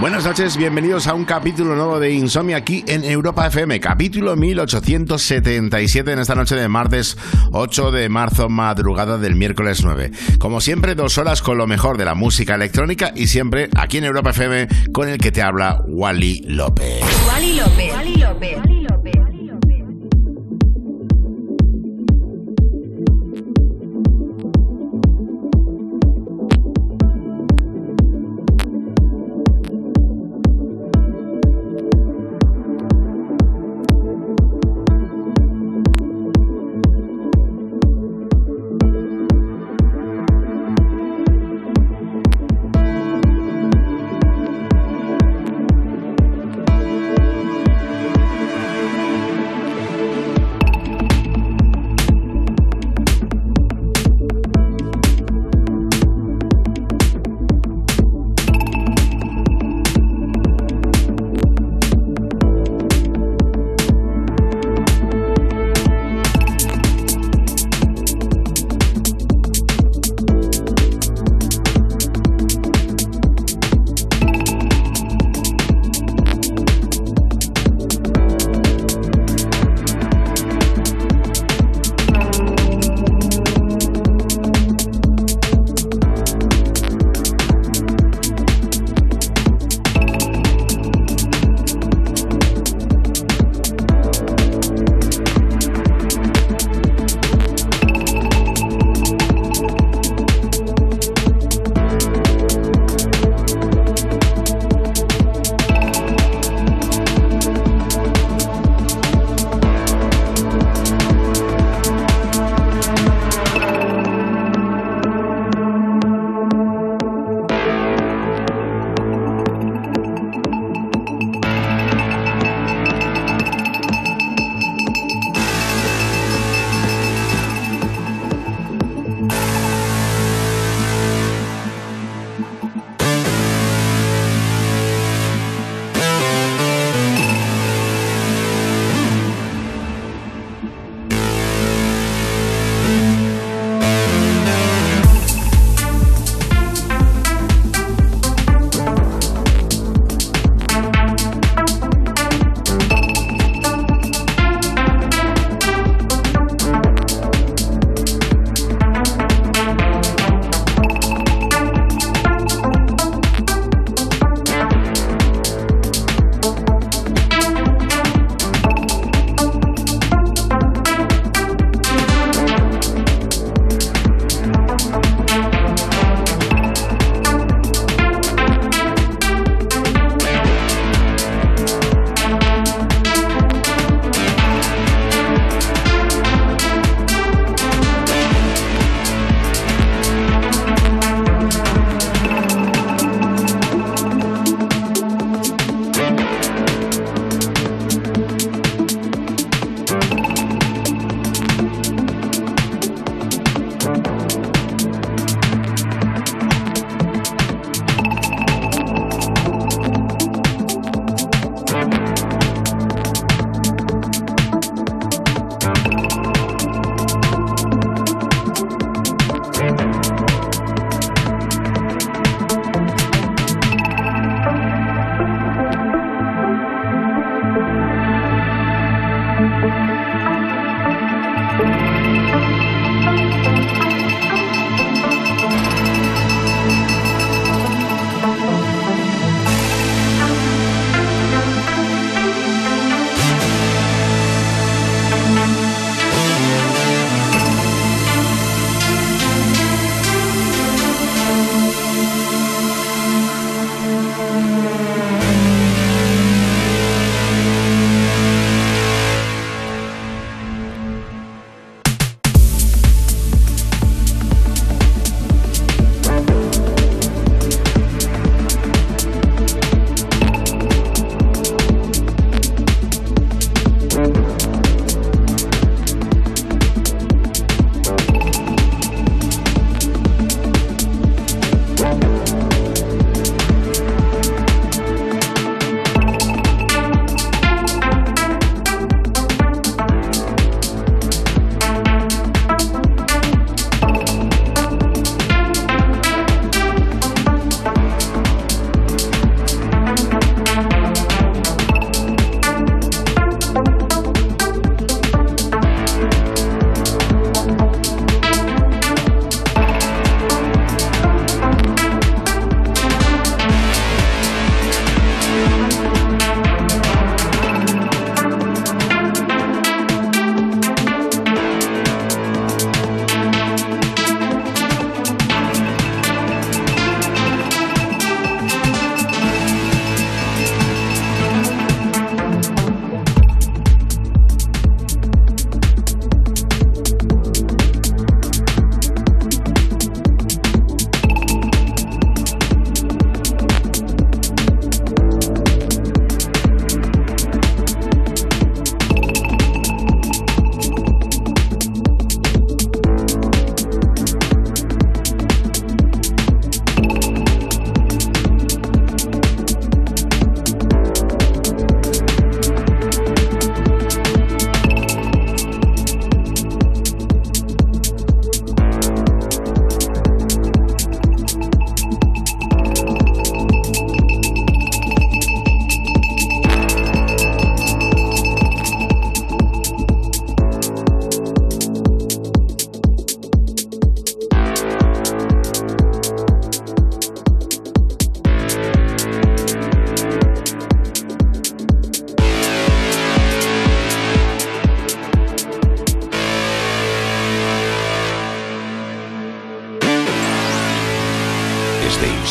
Buenas noches, bienvenidos a un capítulo nuevo de Insomnia aquí en Europa FM, capítulo 1877 en esta noche de martes 8 de marzo, madrugada del miércoles 9. Como siempre, dos horas con lo mejor de la música electrónica y siempre aquí en Europa FM con el que te habla Wally López. Wally López. Wally López.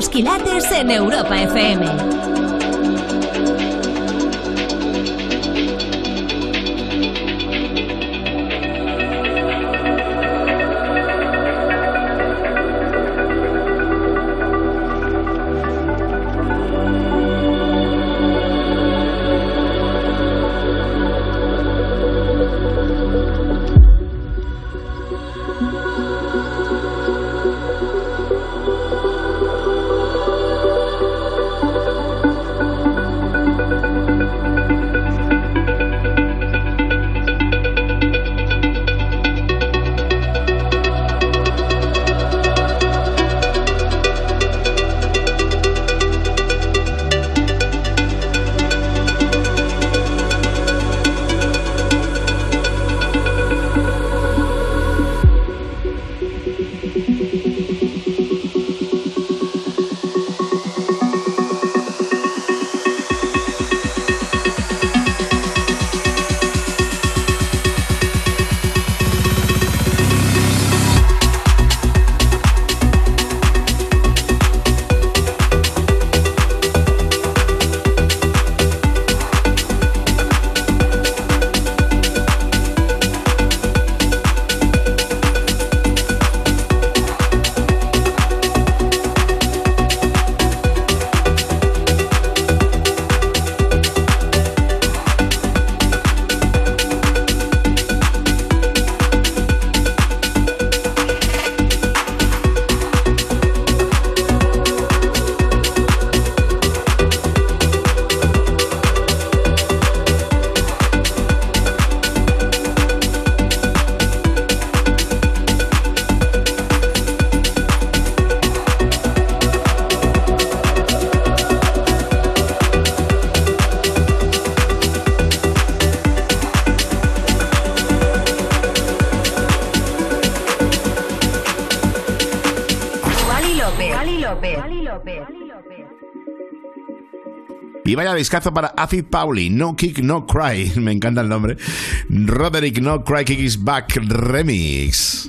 Altos quilates en Europa FM. Y vaya discazo para Acid Pauli, No Kick, No Cry. Me encanta el nombre. Roderick No Cry Kick is Back Remix.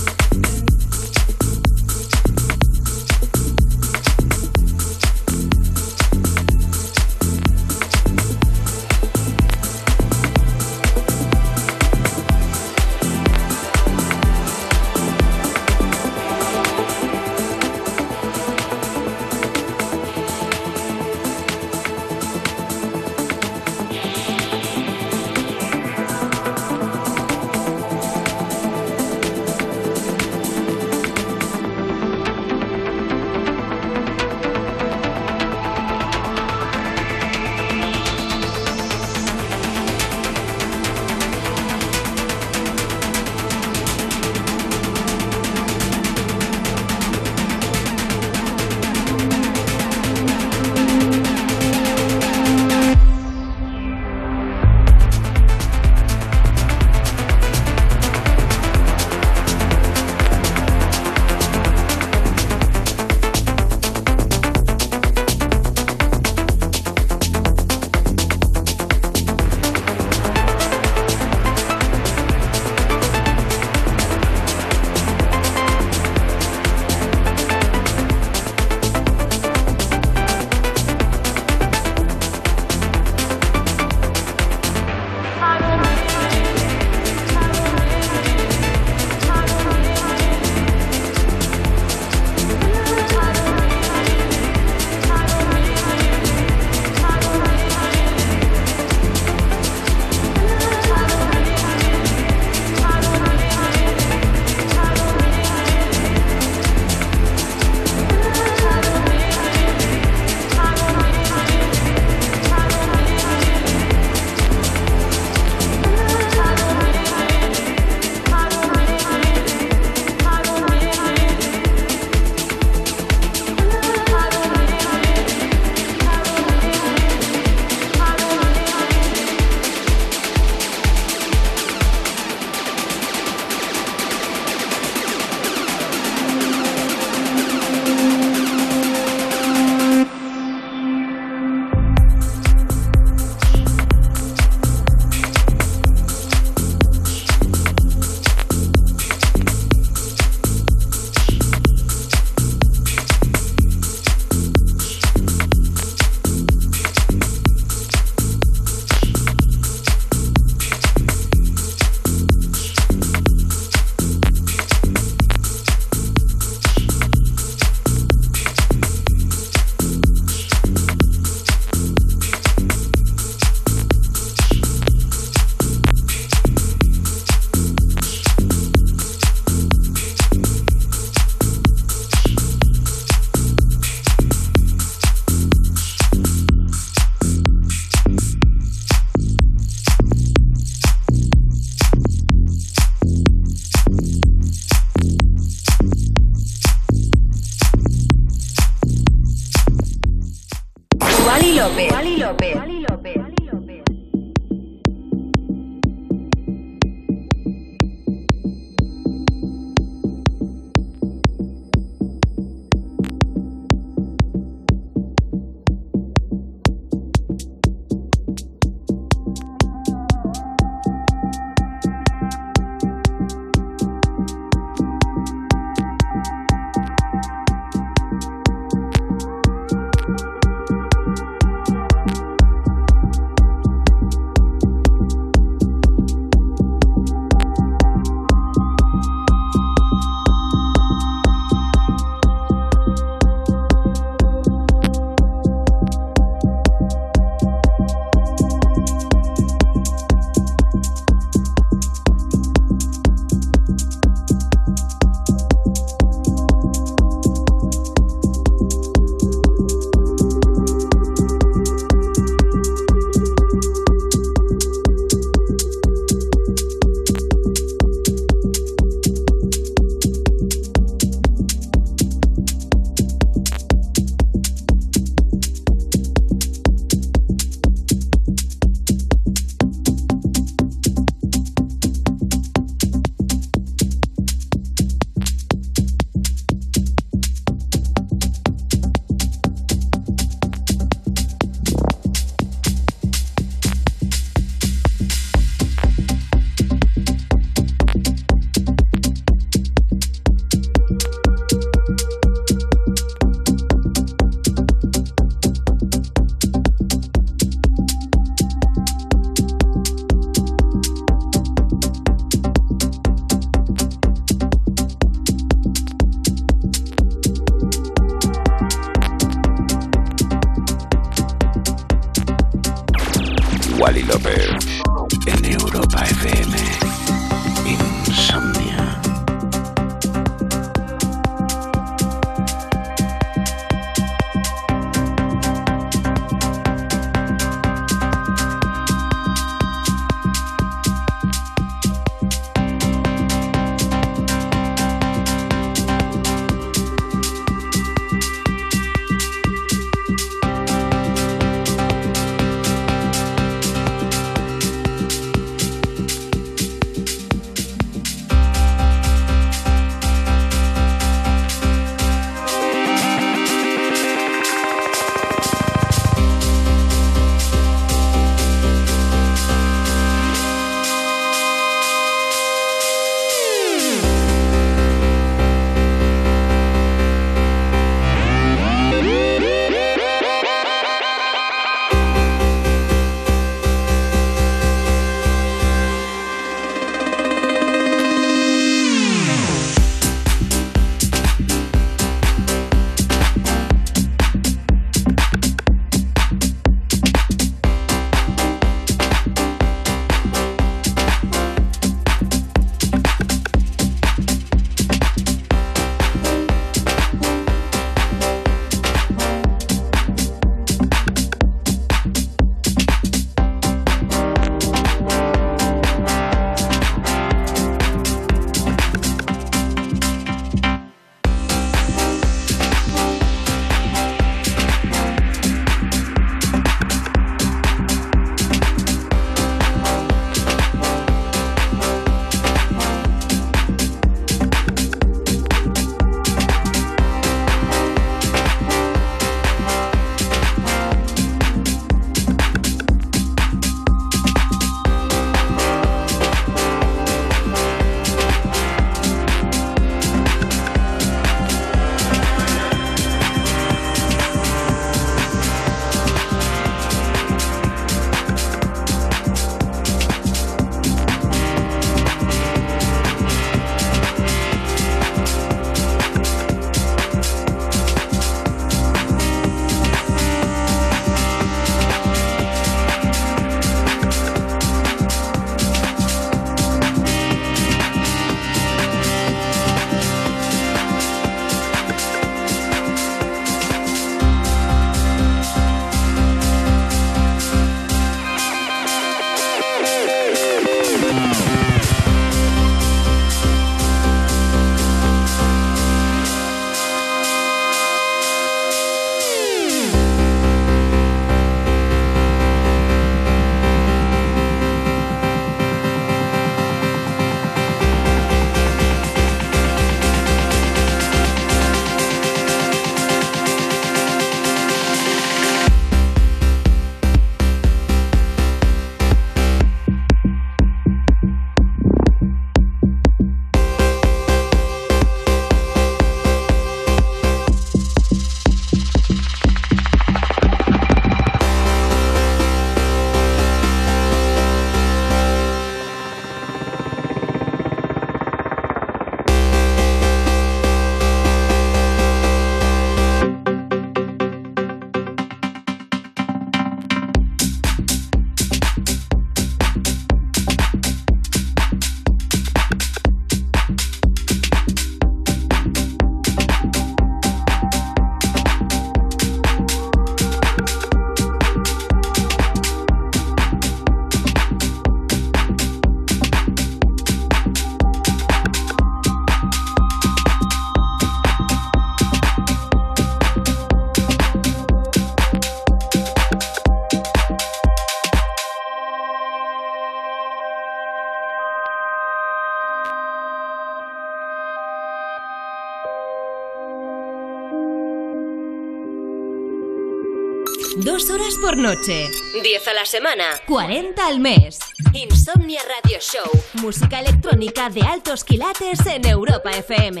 Por noche. 10 a la semana. 40 al mes. Insomnia Radio Show. Música electrónica de altos quilates en Europa FM.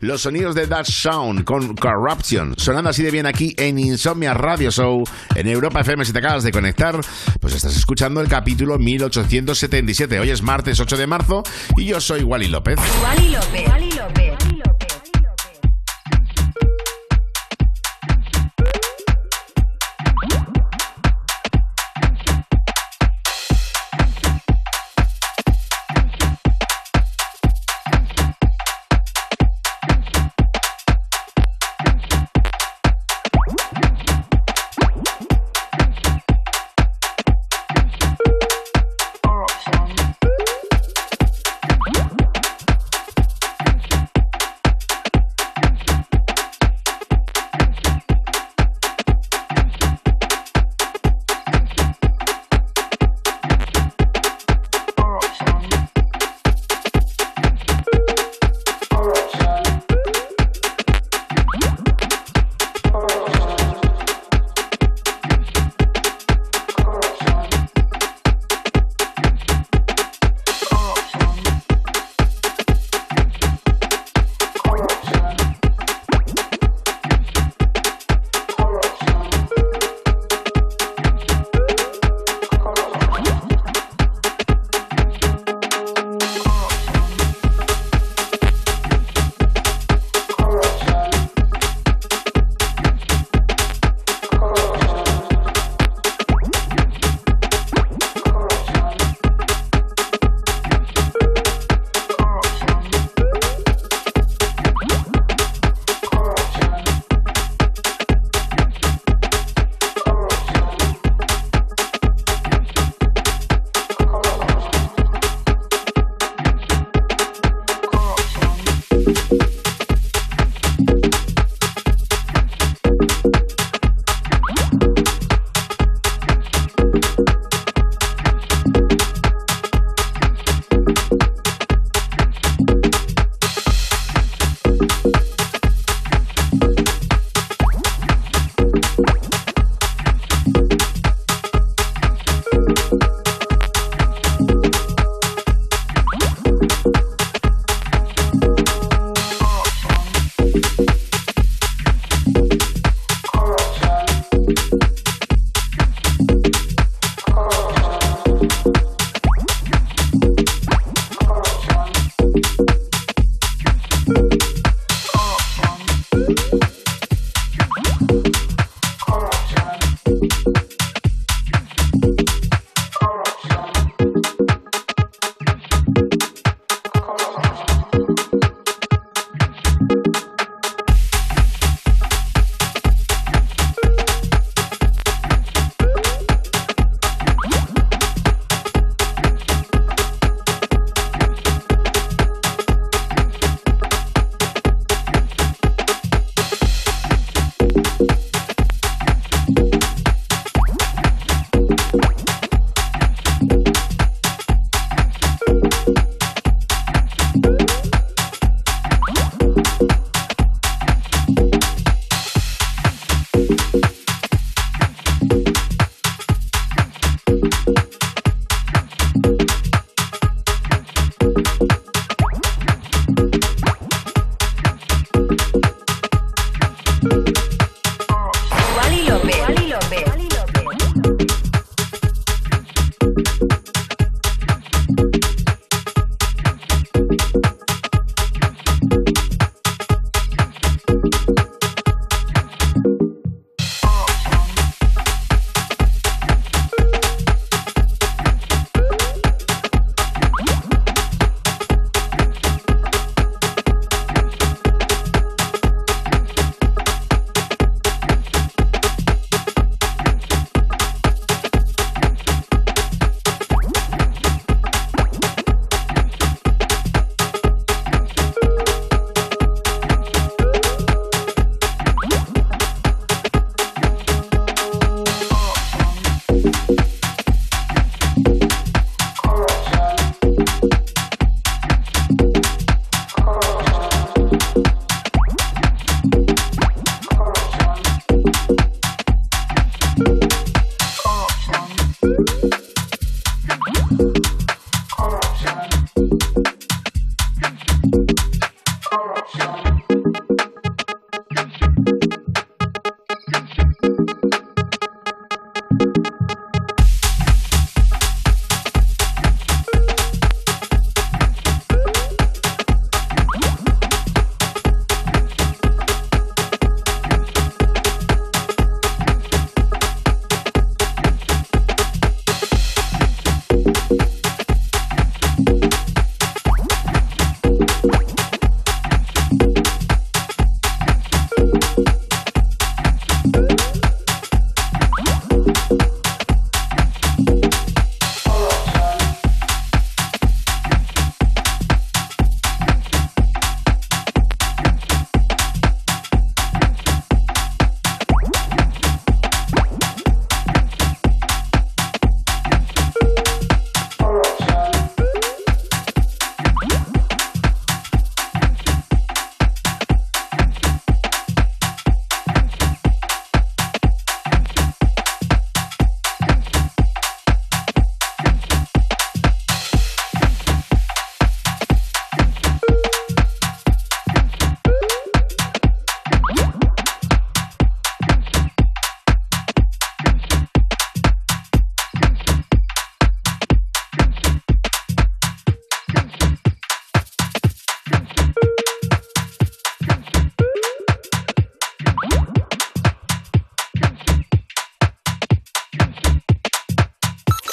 Los sonidos de That Sound con Corruption, sonando así de bien aquí en Insomnia Radio Show, en Europa FM. Si te acabas de conectar, pues estás escuchando el capítulo 1877. Hoy es martes 8 de marzo y yo soy Wally López. Wally López. Wally López.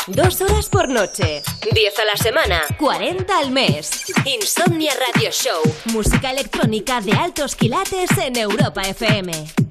Dos horas por noche. 10 a la semana. 40 al mes. Insomnia Radio Show. Música electrónica de altos quilates en Europa FM.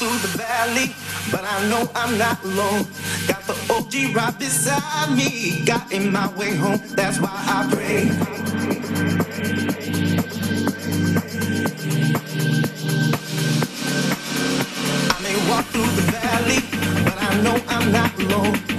through the valley, but I know I'm not alone. Got the OG right beside me, got in my way home. That's why I pray. I may walk through the valley, but I know I'm not alone.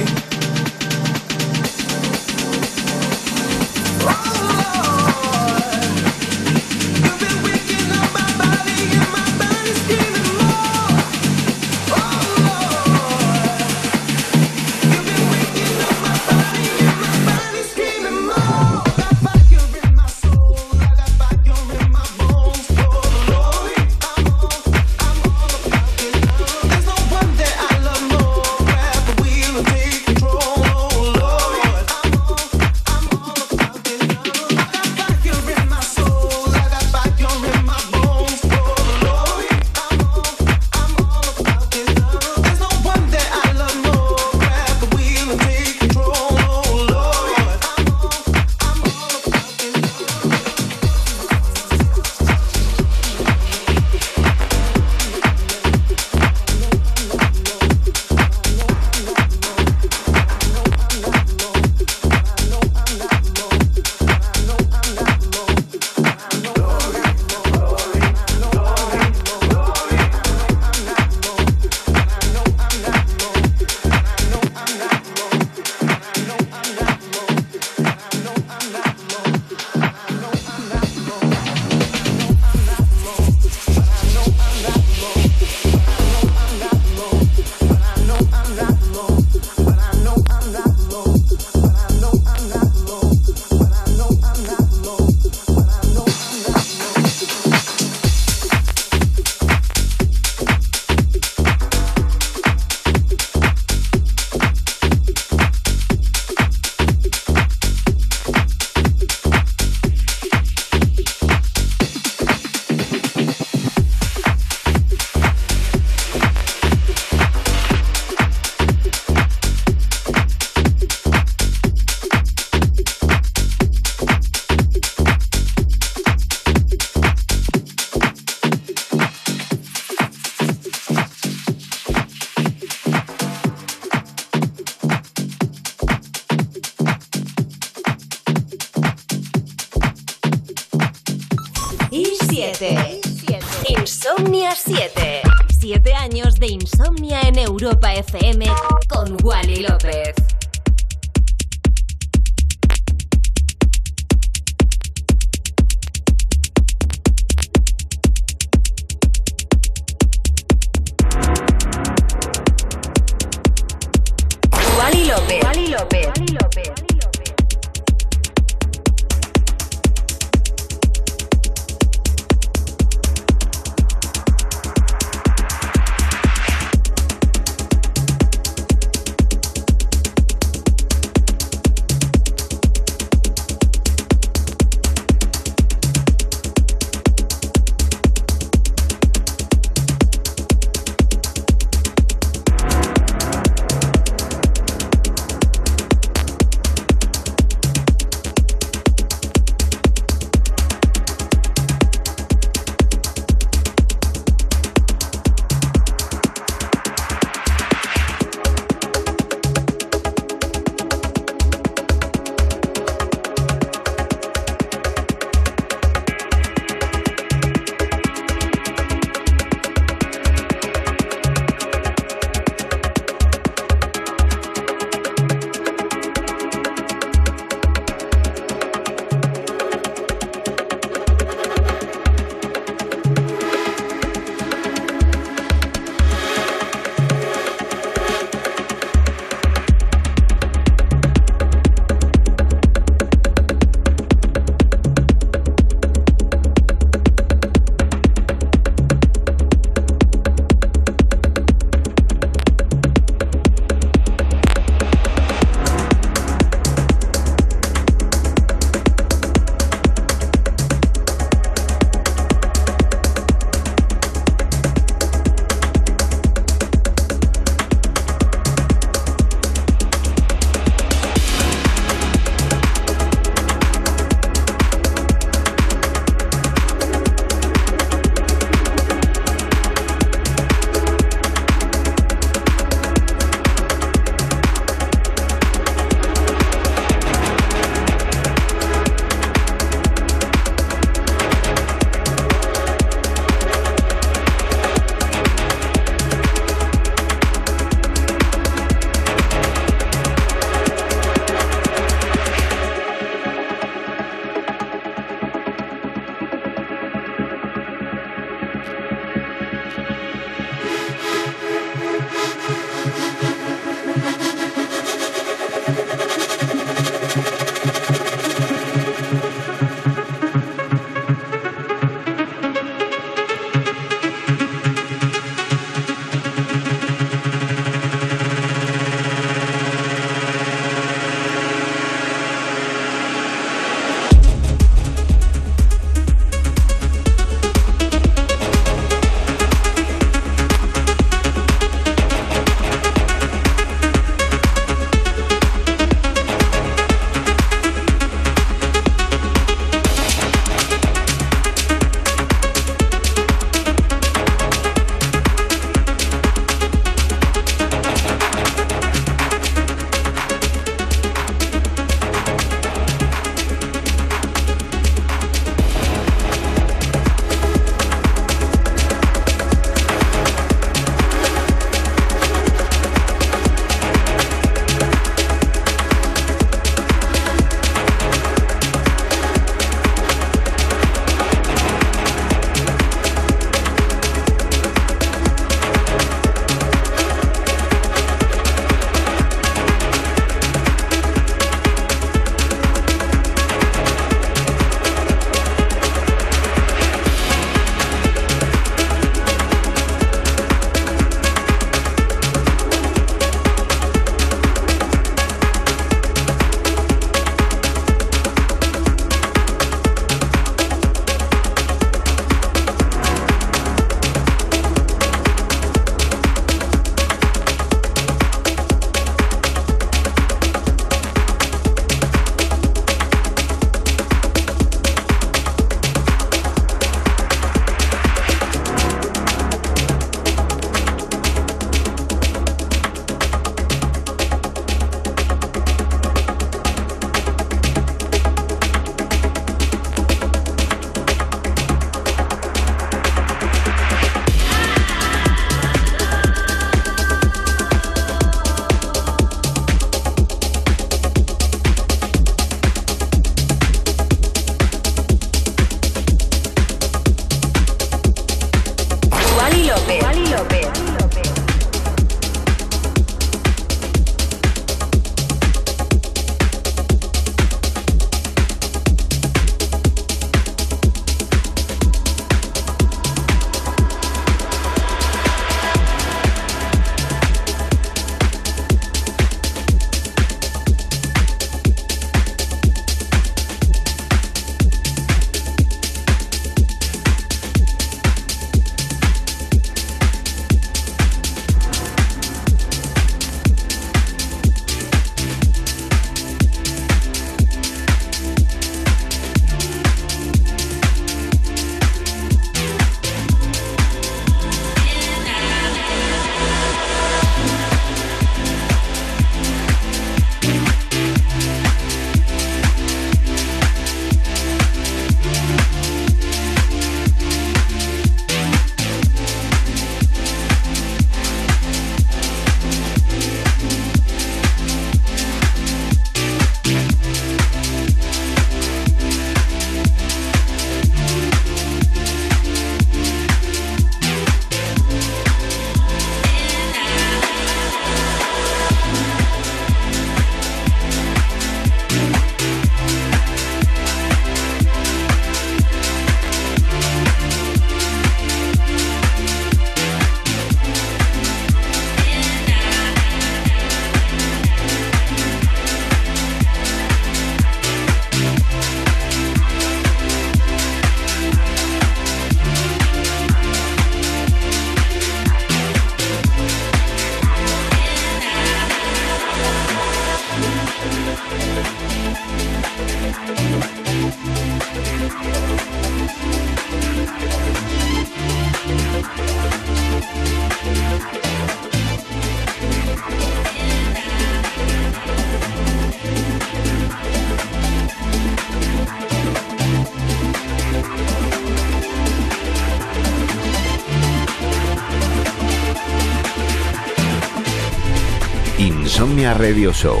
Radio Show.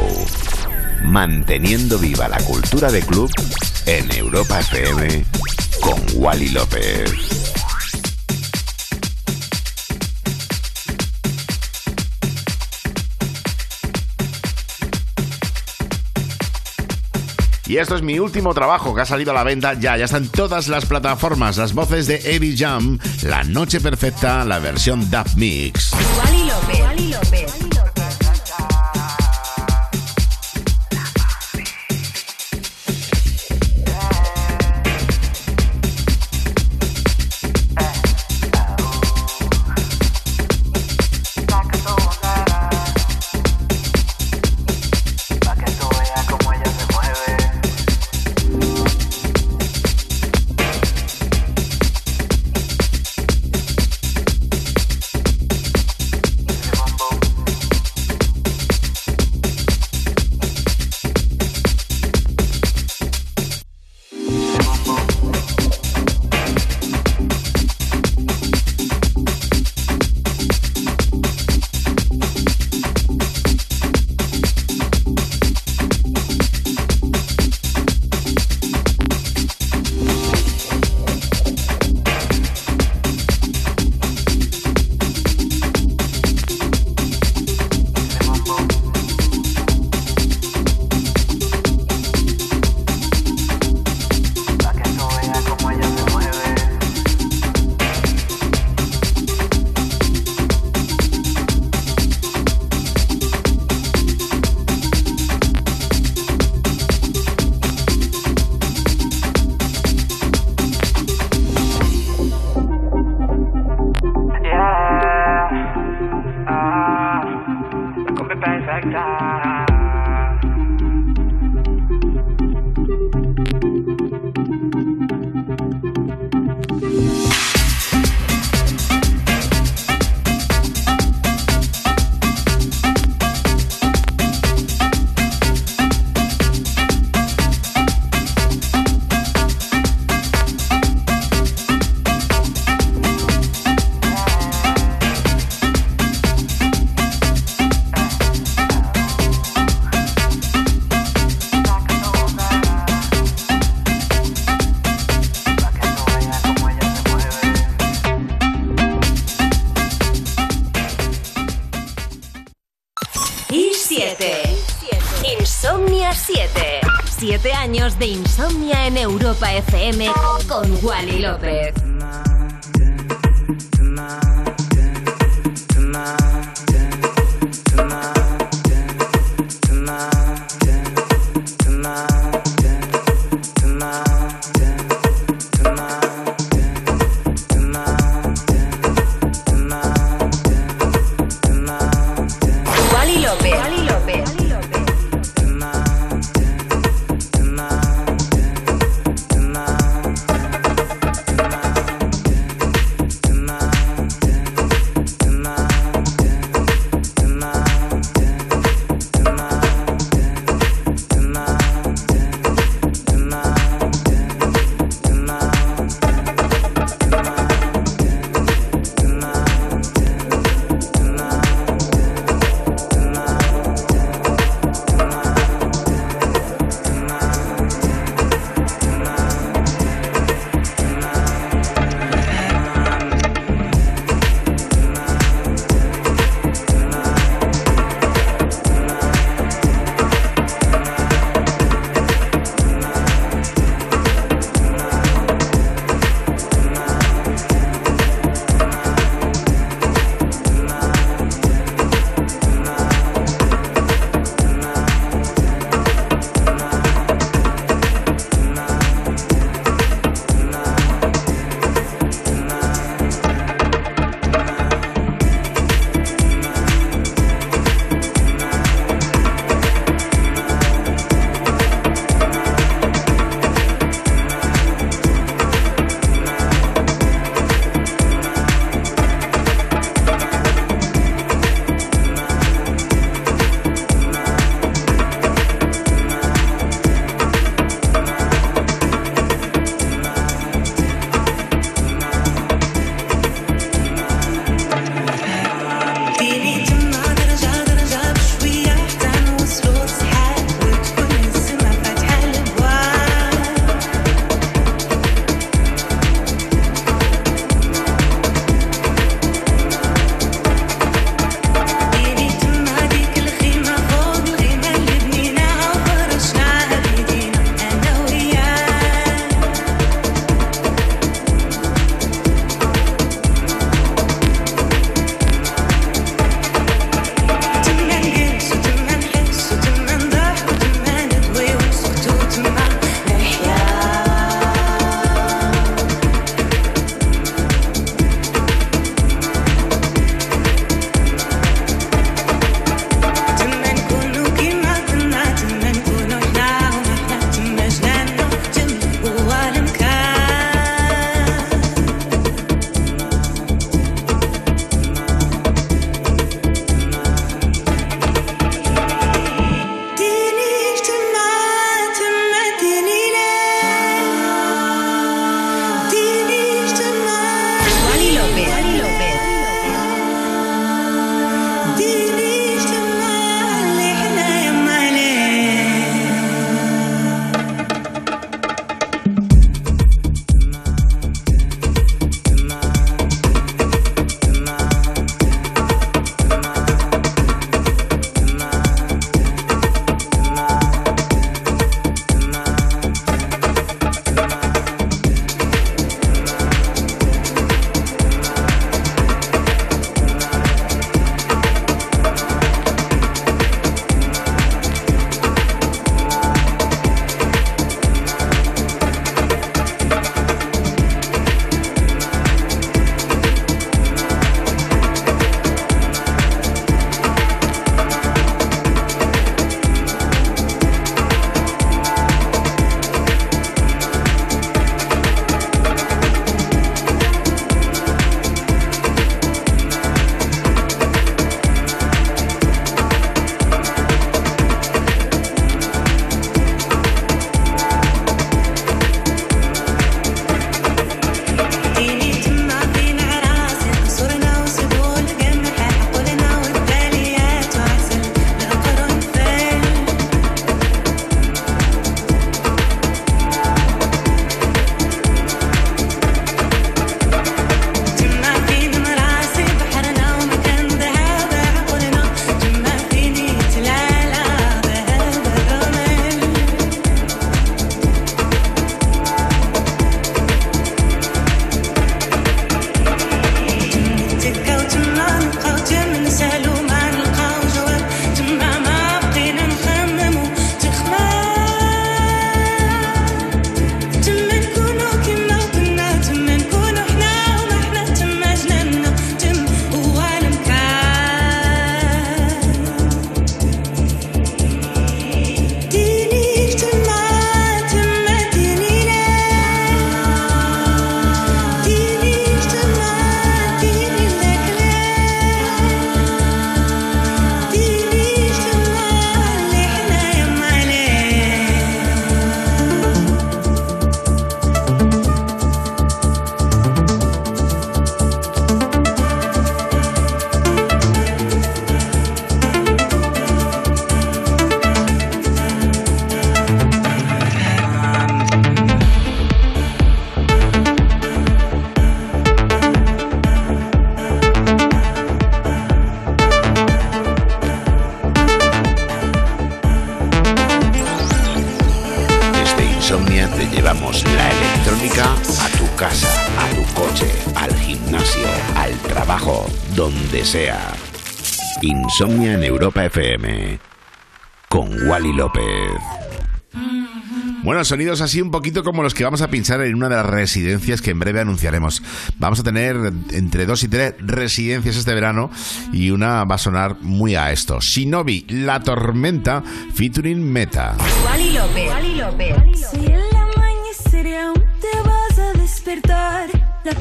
Manteniendo viva la cultura de club en Europa FM con Wally López. Y esto es mi último trabajo que ha salido a la venta ya. Ya están todas las plataformas. Las voces de Eddie Jam, La Noche Perfecta, la versión Dub Mix. López. López. En Europa FM con Wally López. Insomnia en Europa FM con Wally López. Bueno, sonidos así un poquito como los que vamos a pinchar en una de las residencias que en breve anunciaremos. Vamos a tener entre dos y tres residencias este verano y una va a sonar muy a esto. Shinobi, La Tormenta, featuring Meta. Wally López. Wally López. Si en la mañana te vas a despertar, la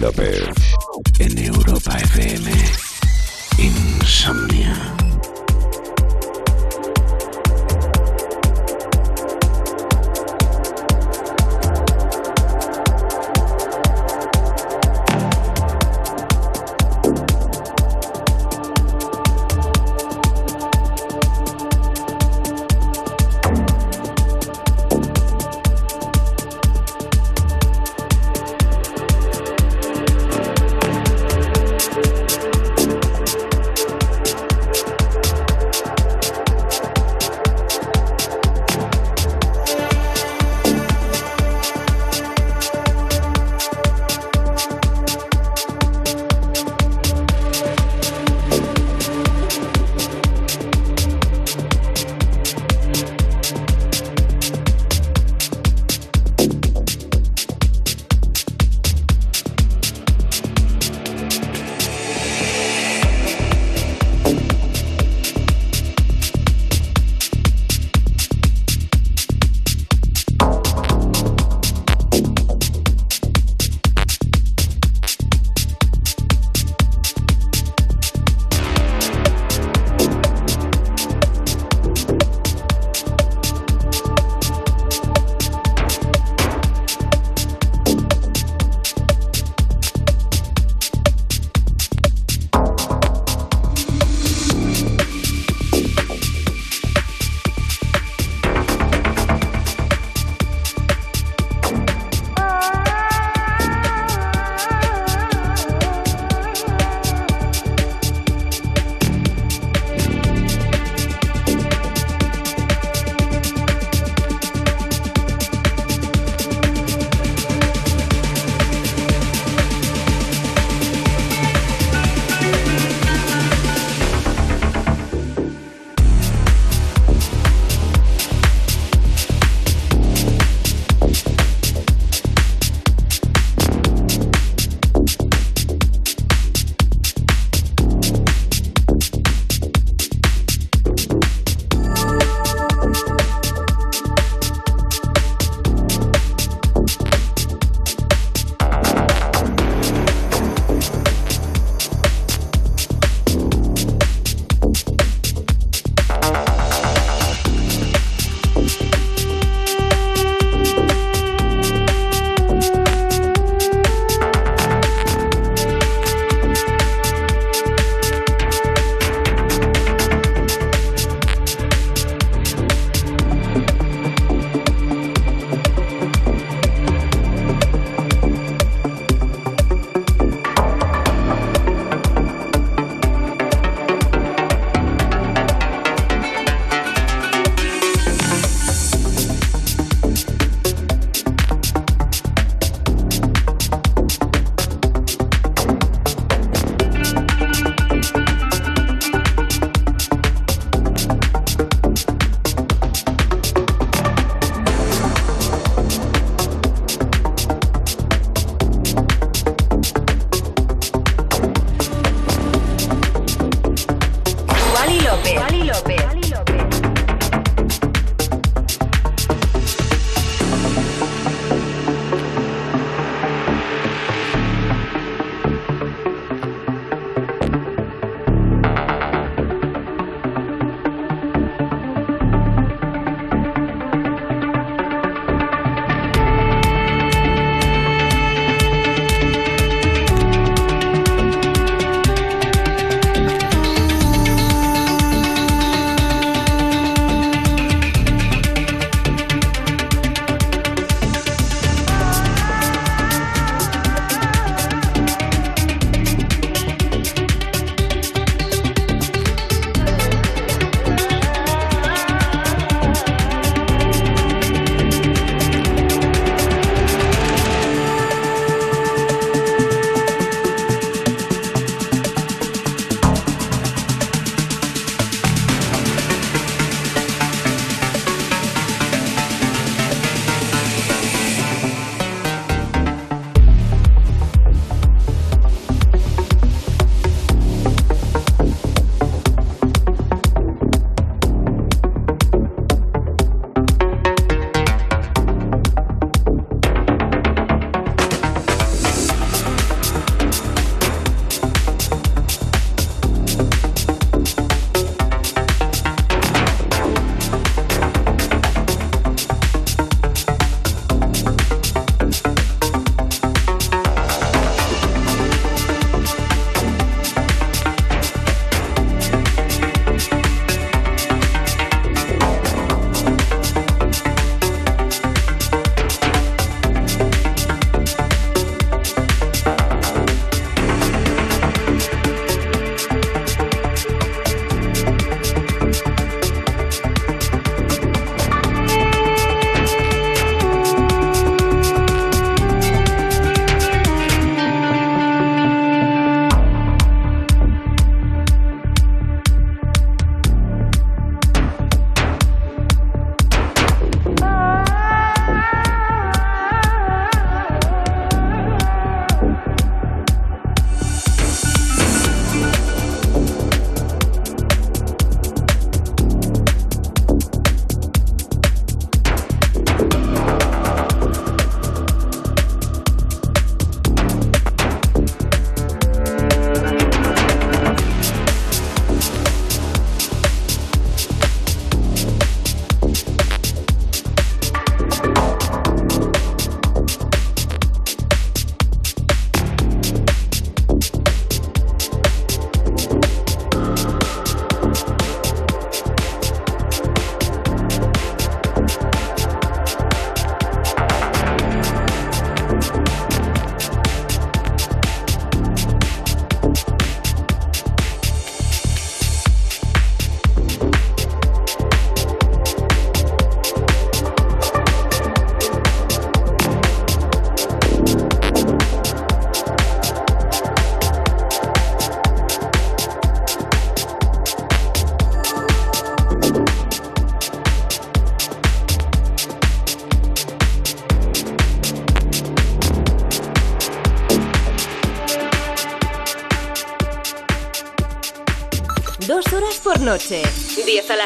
López.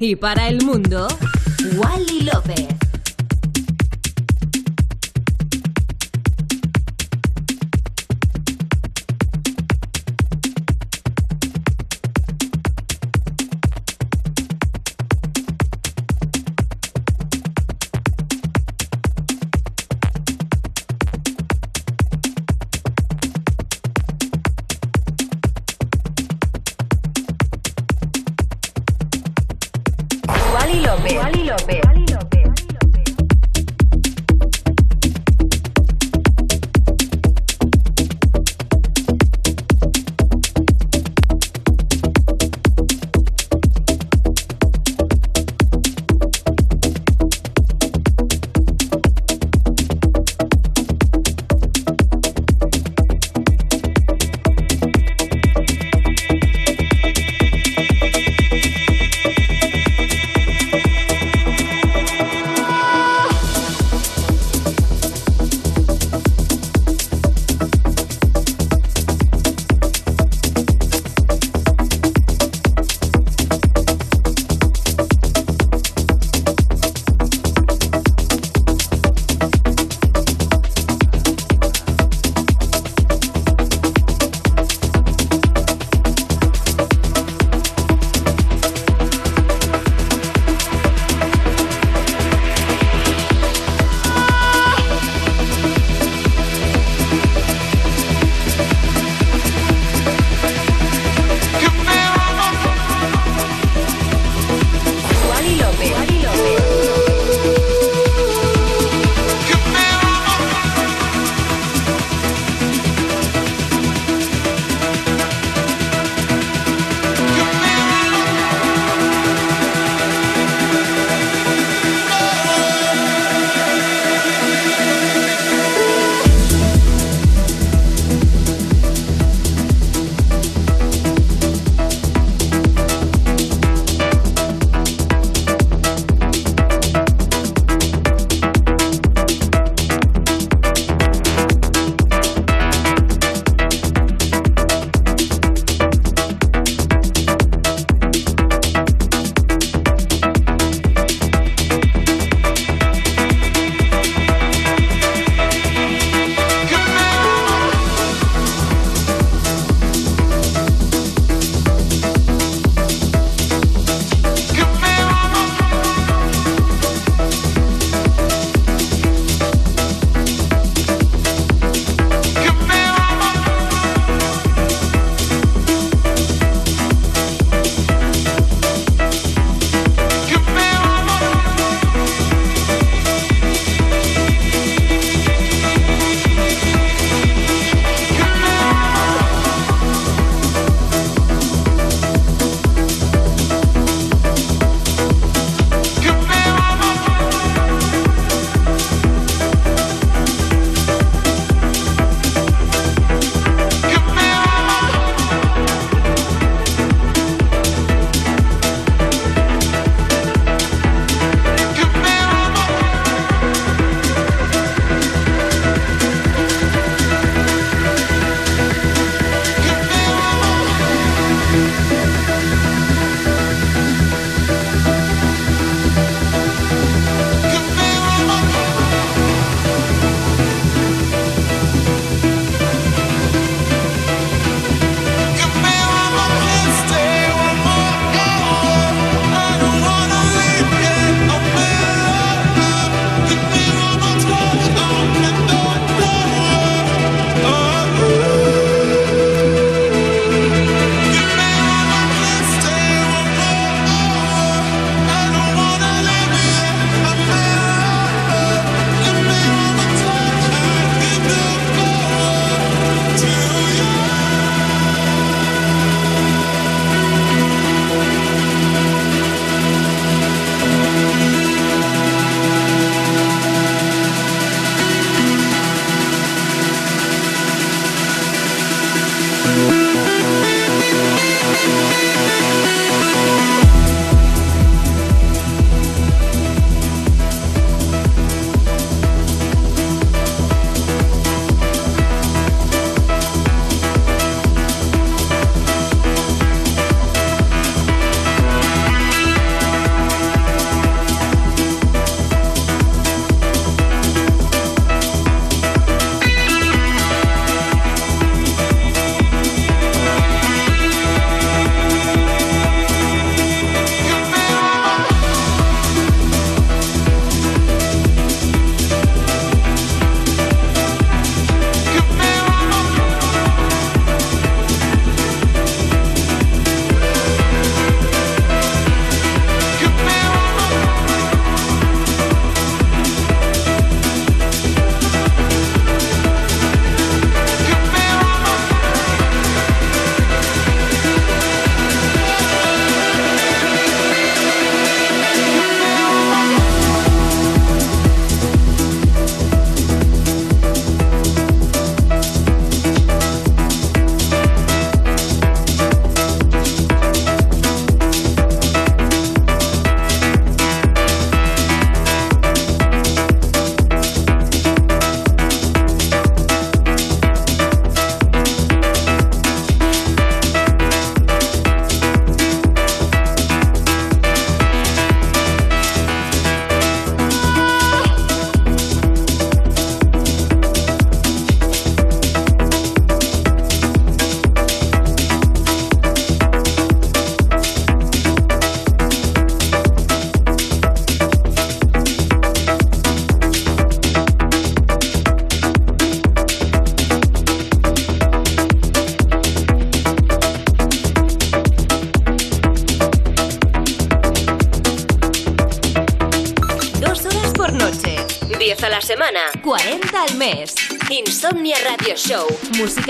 Y para el mundo,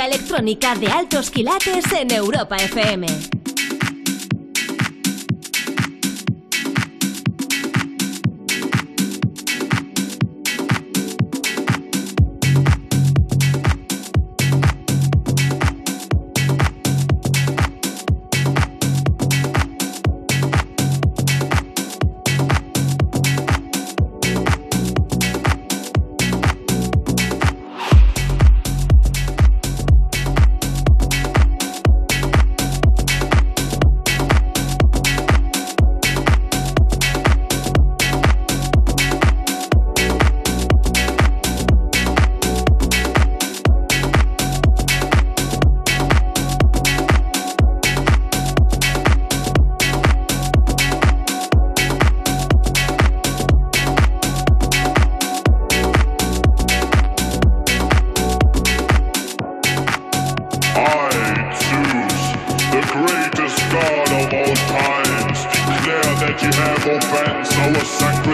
electrónica de altos quilates en Europa FM. our sacred.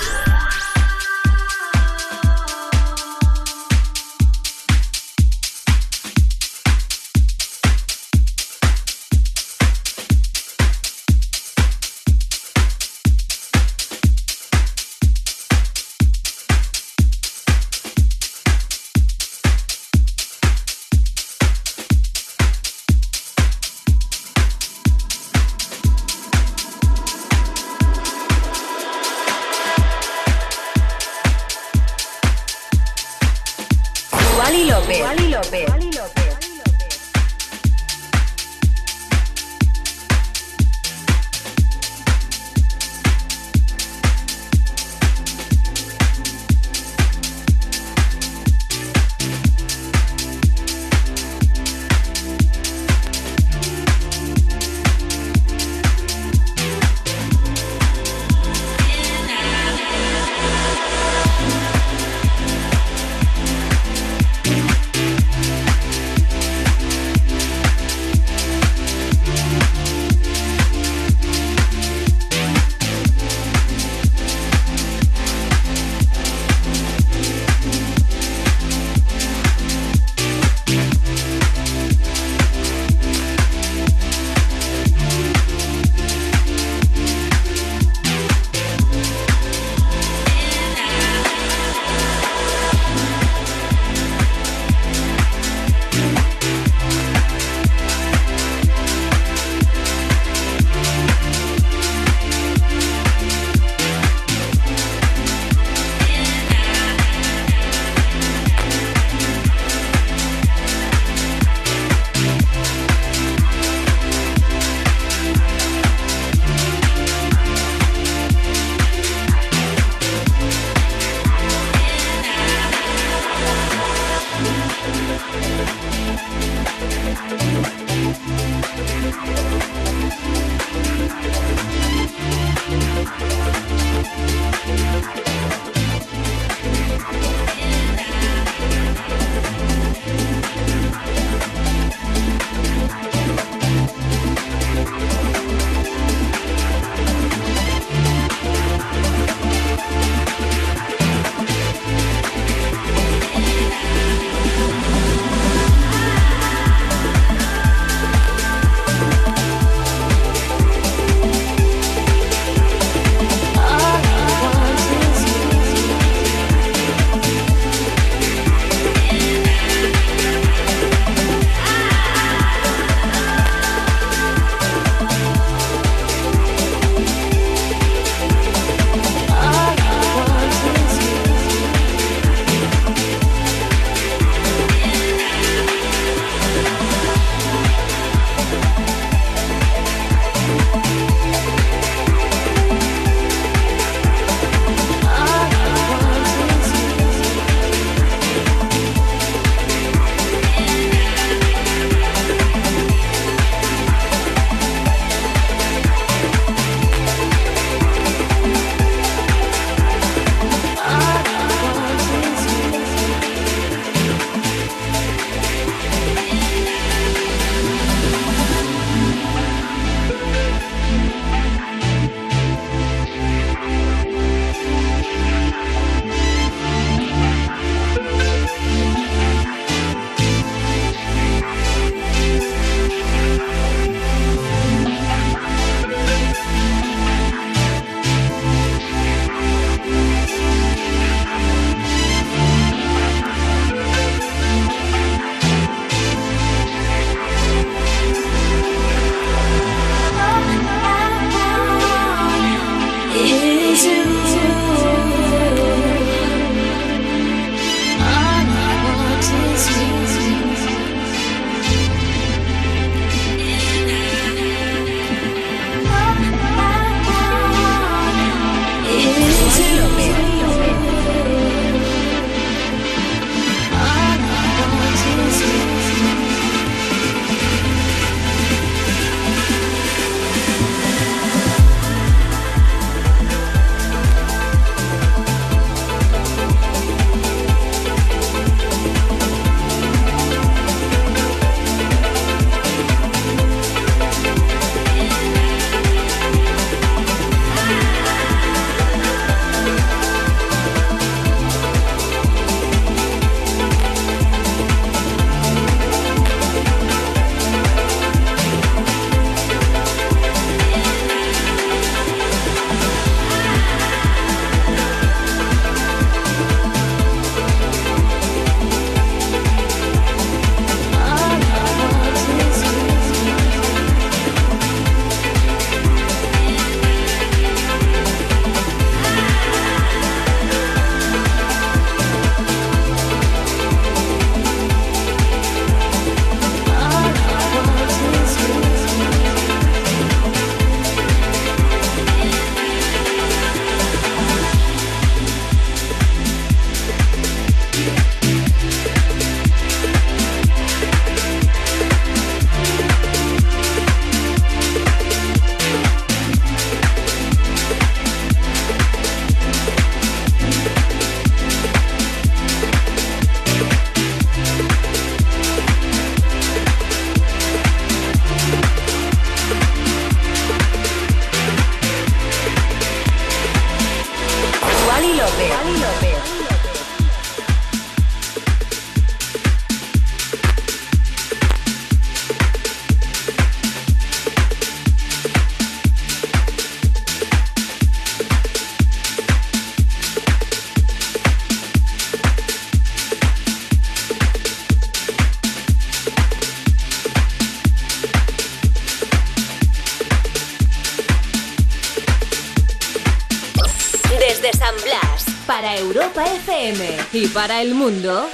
Para el mundo,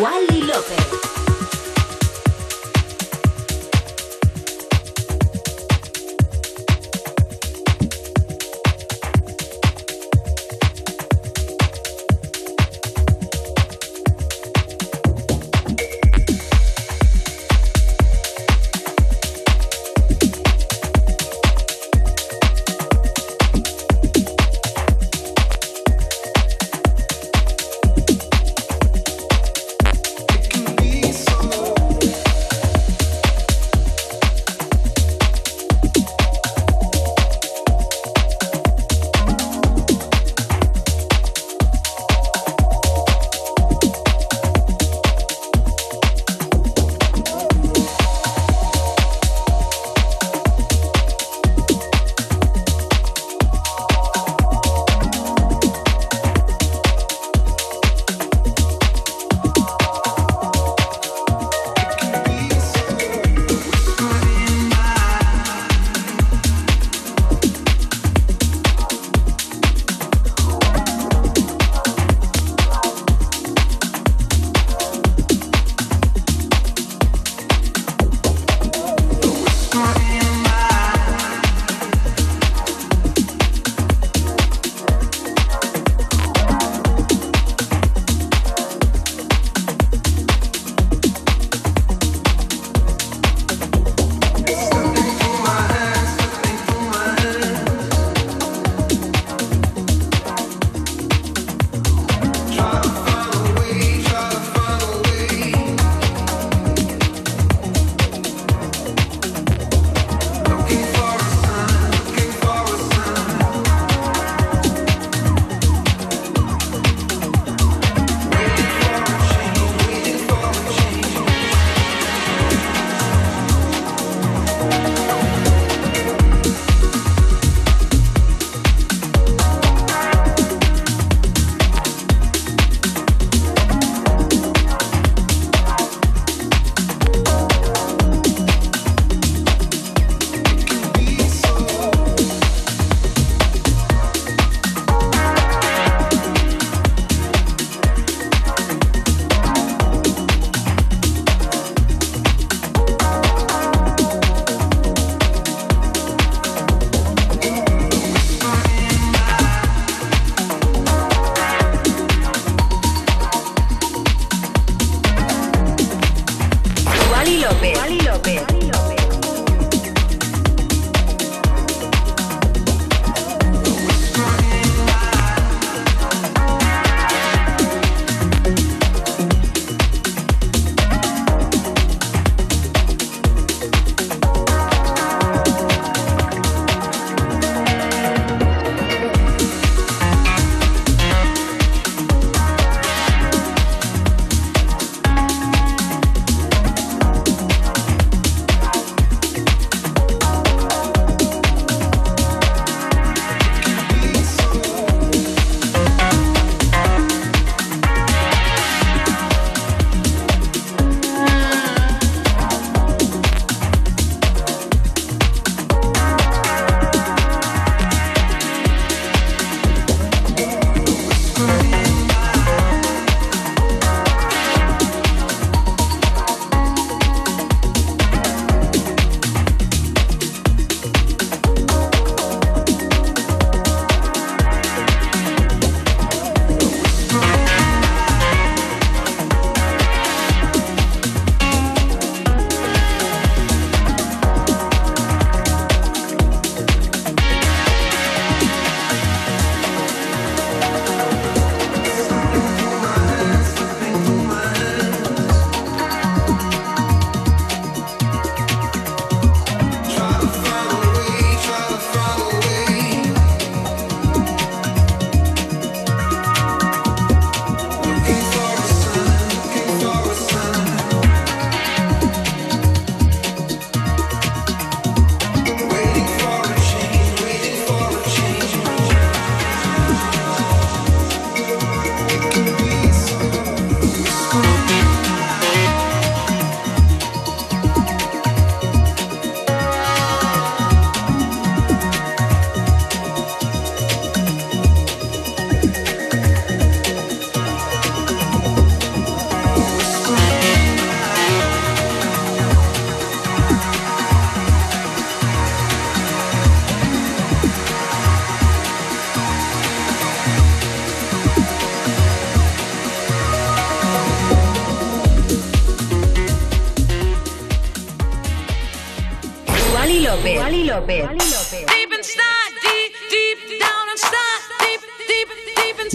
Wally López.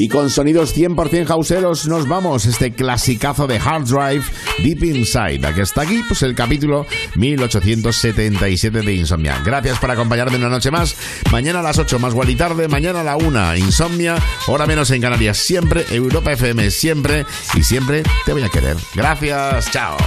Y con sonidos 100% houseeros nos vamos. Este clasicazo de Hard Drive, Deep Inside. Aquí está aquí, pues el capítulo 1877 de Insomnia. Gracias por acompañarme una noche más. Mañana a las 8 más y tarde, mañana a la 1 Insomnia, hora menos en Canarias. Siempre Europa FM, siempre y siempre te voy a querer. Gracias, chao.